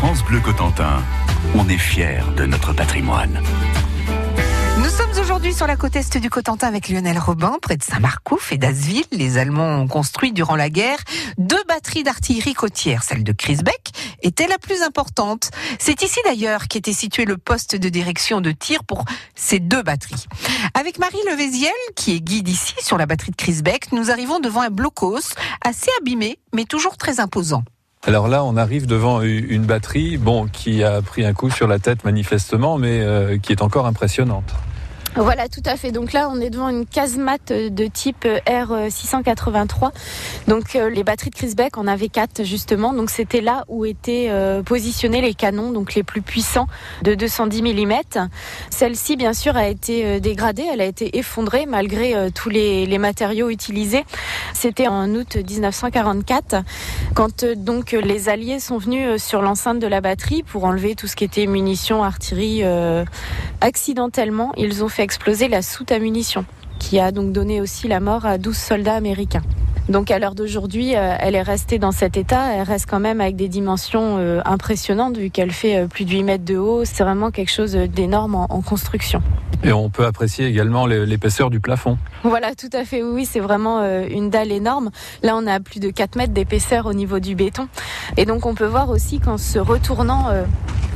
France Bleu Cotentin, on est fiers de notre patrimoine. Nous sommes aujourd'hui sur la côte est du Cotentin avec Lionel Robin, près de Saint-Marcouf et d'Asville. Les Allemands ont construit durant la guerre deux batteries d'artillerie côtière. Celle de Crisbeck était la plus importante. C'est ici d'ailleurs qu'était situé le poste de direction de tir pour ces deux batteries. Avec Marie Levéziel, qui est guide ici sur la batterie de Crisbeck, nous arrivons devant un blocos assez abîmé, mais toujours très imposant. Alors là, on arrive devant une batterie, bon, qui a pris un coup sur la tête manifestement, mais euh, qui est encore impressionnante. Voilà, tout à fait. Donc là, on est devant une casemate de type R683. Donc euh, les batteries de Crisbeck en avait quatre justement. Donc c'était là où étaient euh, positionnés les canons, donc les plus puissants de 210 mm. Celle-ci, bien sûr, a été euh, dégradée. Elle a été effondrée malgré tous les, les, matériaux utilisés. C'était en août 1944, quand donc les Alliés sont venus sur l'enceinte de la batterie pour enlever tout ce qui était munitions, artillerie. accidentellement, ils ont fait exploser la soute à munitions, qui a donc donné aussi la mort à 12 soldats américains. Donc à l'heure d'aujourd'hui, euh, elle est restée dans cet état. Elle reste quand même avec des dimensions euh, impressionnantes vu qu'elle fait euh, plus de 8 mètres de haut. C'est vraiment quelque chose d'énorme en, construction. Et on peut apprécier également l'épaisseur du plafond. Voilà, tout à fait. Oui, c'est vraiment une dalle énorme. Là, on a plus de 4 mètres d'épaisseur au niveau du béton. Et donc on peut voir aussi qu'en se retournant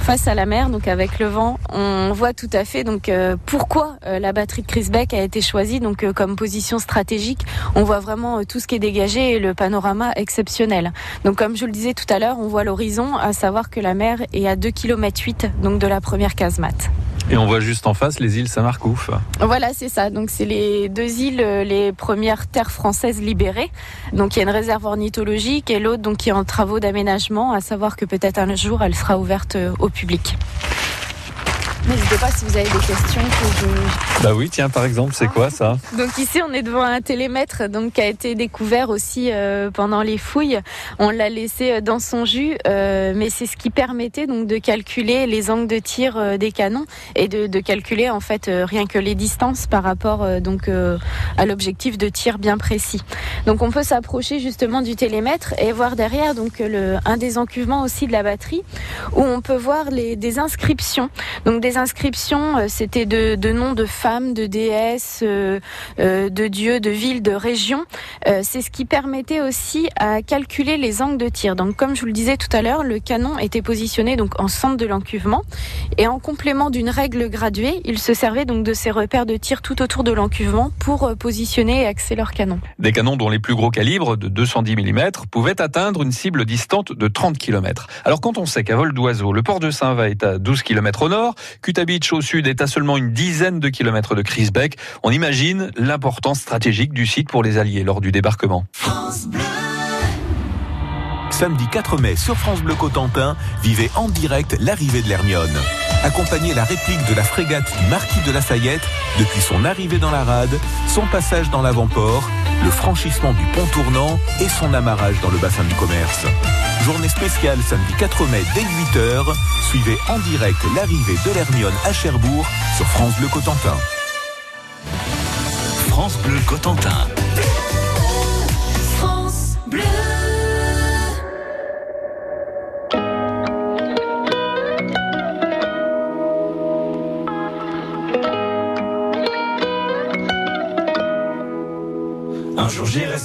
face à la mer, donc avec le vent. On voit tout à fait donc pourquoi la batterie de Chris Beck a été choisie donc comme position stratégique. On voit vraiment tout ce qui est dégagé et le panorama exceptionnel. Donc comme je le disais tout à l'heure, on voit l'horizon, à savoir que la mer est à 2 km 8 donc de la première casemate. Et on voit juste en face les îles Saint-Marcouf. Voilà, c'est ça. Donc c'est les deux îles, les premières terres françaises libérées. Donc il y a une réserve ornithologique et l'autre donc qui est en travaux d'aménagement, à savoir que peut-être un jour elle sera ouverte au public. N'hésitez pas si vous avez des questions Bah oui, tiens, par exemple, c'est quoi ça? Donc ici, on est devant un télémètre donc, qui a été découvert aussi euh, pendant les fouilles. On l'a laissé euh, dans son jus, euh, mais c'est ce qui permettait donc de calculer les angles de tir des canons et de, de, calculer en fait rien que les distances par rapport donc à l'objectif de tir bien précis. Donc on peut s'approcher justement du télémètre et voir derrière donc un des encuvements aussi de la batterie où on peut voir des inscriptions. Donc des inscriptions, euh, c'était de, noms de femmes, de déesses, euh, euh, de dieux, de villes, de régions. c'est ce qui permettait aussi à calculer les angles de tir. Donc, comme je vous le disais tout à l'heure, le canon était positionné donc en centre de l'encuvement et en complément d'une règle graduée, il se servait donc de ces repères de tir tout autour de l'encuvement pour positionner et axer leur canon. Des canons dont les plus gros calibres de 210 mm pouvaient atteindre une cible distante de 30 km. Alors quand on sait qu'à vol d'oiseau, le port de Saint-Va est à 12 km au nord, Kutabic au sud est à seulement une dizaine de kilomètres de Crisbeck. On imagine l'importance stratégique du site pour les Alliés lors du débarquement. Samedi 4 mai sur France Bleu Cotentin, vivez en direct l'arrivée de l'Hermione. Accompagnez la réplique de la frégate du Marquis de la Sayette depuis son arrivée dans la rade, son passage dans l'avant-port, le franchissement du pont tournant et son amarrage dans le bassin du commerce. Journée spéciale samedi 4 mai dès 8h. Suivez en direct l'arrivée de l'Hermione à Cherbourg sur France Bleu Cotentin. France Bleu Cotentin.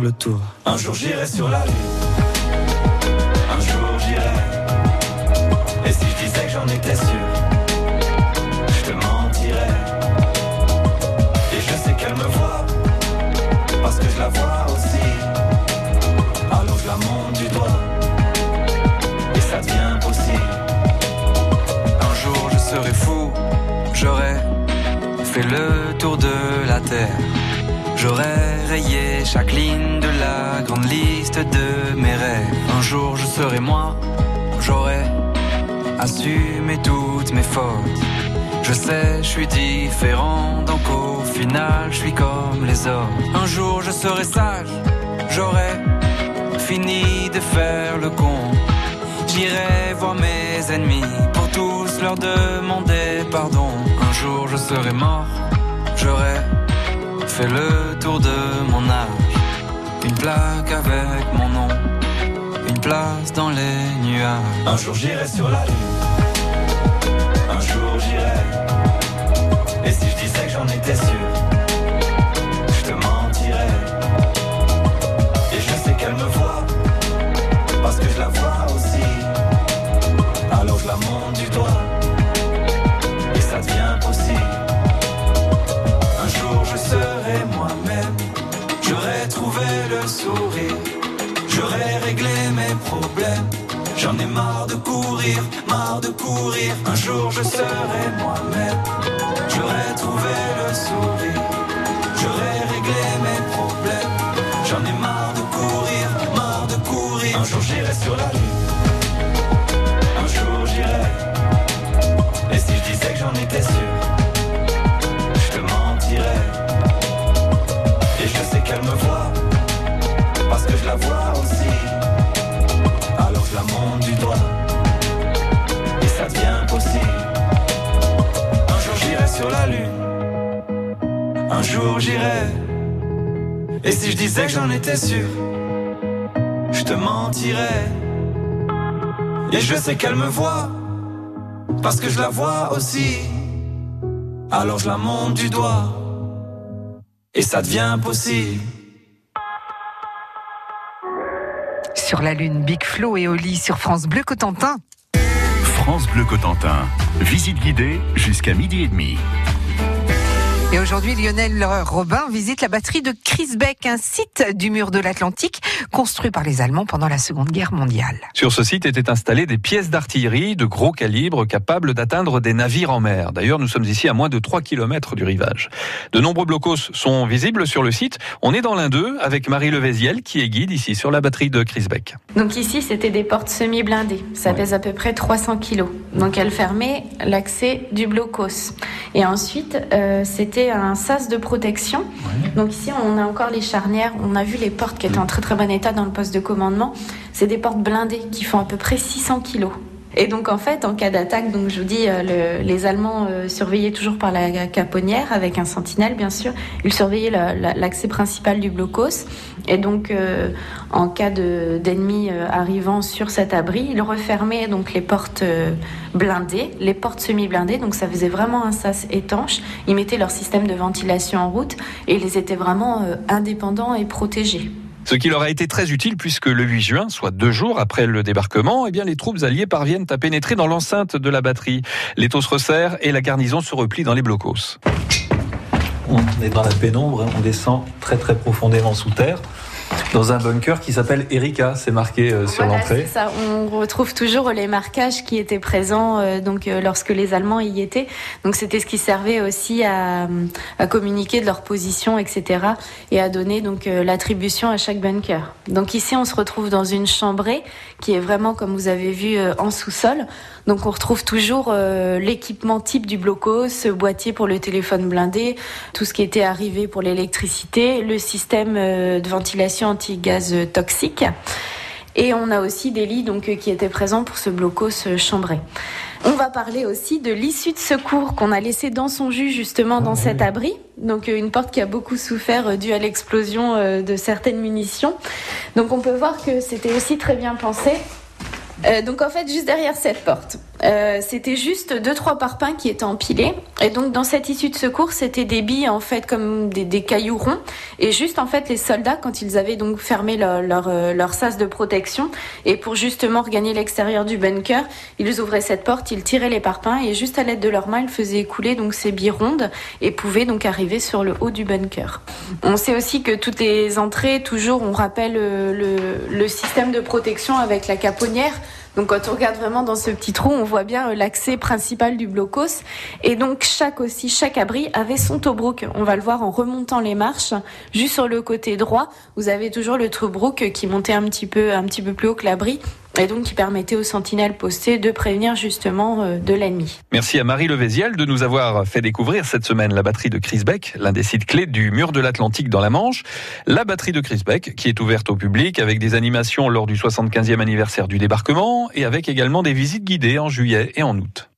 le tour. Un jour j'irai sur la lune. Un jour j'irai. Et si je disais que j'en étais sûr, je te mentirais. Et je sais qu'elle me voit, parce que je la vois aussi. Alors je la monte du doigt. Et ça devient possible. Un jour je serai fou, j'aurai fait le tour de la terre. J'aurais chaque ligne de la grande liste de mes rêves. Un jour je serai moi, j'aurai assumé toutes mes fautes. Je sais, je suis différent, donc au final, je suis comme les autres. Un jour je serai sage, j'aurai fini de faire le con. J'irai voir mes ennemis pour tous leur demander pardon. Un jour je serai mort, j'aurai fait le tour de mon âge. Une plaque avec mon nom, une place dans les nuages. Un jour j'irai sur la lune. Un jour le sourire, j'aurai réglé mes problèmes. J'en ai marre de courir, marre de courir. Un jour je serai moi-même, j'aurai trouvé le sourire, j'aurai réglé mes problèmes. J'en ai marre de courir, marre de courir. Un jour j'irai sur la lune, sur la lune, un jour j'irai. Et si je disais que j'en étais sûr, je te mentirais. Et je sais qu'elle me voit, parce que je la vois aussi. Alors je la monte du doigt, et ça devient possible. Sur la Lune, Big Flo et Oli sur France Bleu Cotentin. France Bleu Cotentin. Visite guidée jusqu'à midi et demi. Et aujourd'hui, Lionel Robin visite la batterie de Crisbeck, un site du mur de l'Atlantique construit par les Allemands pendant la Seconde Guerre mondiale. Sur ce site étaient installées des pièces d'artillerie de gros calibre capables d'atteindre des navires en mer. D'ailleurs, nous sommes ici à moins de 3 km du rivage. De nombreux blocos sont visibles sur le site. On est dans l'un d'eux avec Marie Levéziel qui est guide ici sur la batterie de Crisbeck. Donc ici, c'était des portes semi-blindées. Ça pèse à peu près 300 kilos. Donc elles fermaient l'accès du blocos. Et ensuite, euh, c'était un sas de protection. Donc ici, on a encore les charnières. On a vu les portes qui étaient en très très bon état dans le poste de commandement. C'est des portes blindées qui font à peu près 600 kilos. Et donc en fait, en cas d'attaque, donc je vous dis, euh, le, les Allemands euh, surveillaient toujours par la caponnière avec un sentinelle, bien sûr. Ils surveillaient l'accès principal du blocos. Et donc, euh, en cas d'ennemis arrivant sur cet abri, ils refermaient donc les portes blindées, les portes semi-blindées. Donc ça faisait vraiment un sas étanche. Ils mettaient leur système de ventilation en route et ils étaient vraiment indépendants et protégés. Ce qui leur a été très utile puisque le 8 juin, soit deux jours après le débarquement, eh bien, les troupes alliées parviennent à pénétrer dans l'enceinte de la batterie. L'étau se resserre et la garnison se replie dans les blocos. On est dans la pénombre, on descend très très profondément sous terre dans un bunker qui s'appelle Erika, c'est marqué euh, sur l'entrée. On retrouve toujours les marquages qui étaient présents euh, donc euh, lorsque les Allemands y étaient. Donc c'était ce qui servait aussi à, à communiquer de leur position, etc. et à donner donc l'attribution à chaque bunker. Donc ici on se retrouve dans une chambrée qui est vraiment comme vous avez vu en sous-sol. Donc on retrouve toujours l'équipement type du blocos, ce boîtier pour le téléphone blindé, tout ce qui était arrivé pour l'électricité, le système de ventilation anti-gaz toxique. Et on a aussi des lits donc, euh, qui étaient présents pour ce blocos euh, chambré. On va parler aussi de l'issue de secours qu'on a laissé dans son jus justement dans cet abri. Donc euh, une porte qui a beaucoup souffert due à l'explosion de certaines munitions. Donc on peut voir que c'était aussi très bien pensé. Euh, donc en fait, juste derrière cette porte, euh, c'était juste deux trois parpaings qui étaient empilés. Et donc dans cette issue de secours, c'était des billes en fait comme des, cailloux ronds. Et juste en fait, les soldats quand ils avaient donc fermé leur euh, leur sas de protection et pour justement regagner l'extérieur du bunker, ils ouvraient cette porte, ils tiraient les parpaings et juste à l'aide de leurs mains, ils faisaient écouler donc ces billes rondes et pouvaient donc arriver sur le haut du bunker. On sait aussi que toutes les entrées, toujours, on rappelle euh, le système de protection avec la caponnière. Donc quand on regarde vraiment dans ce petit trou, on voit bien euh, l'accès principal du blocos. Et donc chaque aussi, chaque abri avait son Tobruk. On va le voir en remontant les marches. Juste sur le côté droit, vous avez toujours le Tobruk qui montait un petit peu, un petit peu plus haut que l'abri et donc qui permettait aux sentinelles postées de prévenir justement euh, de l'ennemi. Merci à Marie Levéziel de nous avoir fait découvrir cette semaine la batterie de Crisbeck, l'un des sites clés du mur de l'Atlantique dans la Manche. La batterie de Crisbeck qui est ouverte au public avec des animations lors du 75e anniversaire du débarquement et avec également des visites guidées en juillet et en août.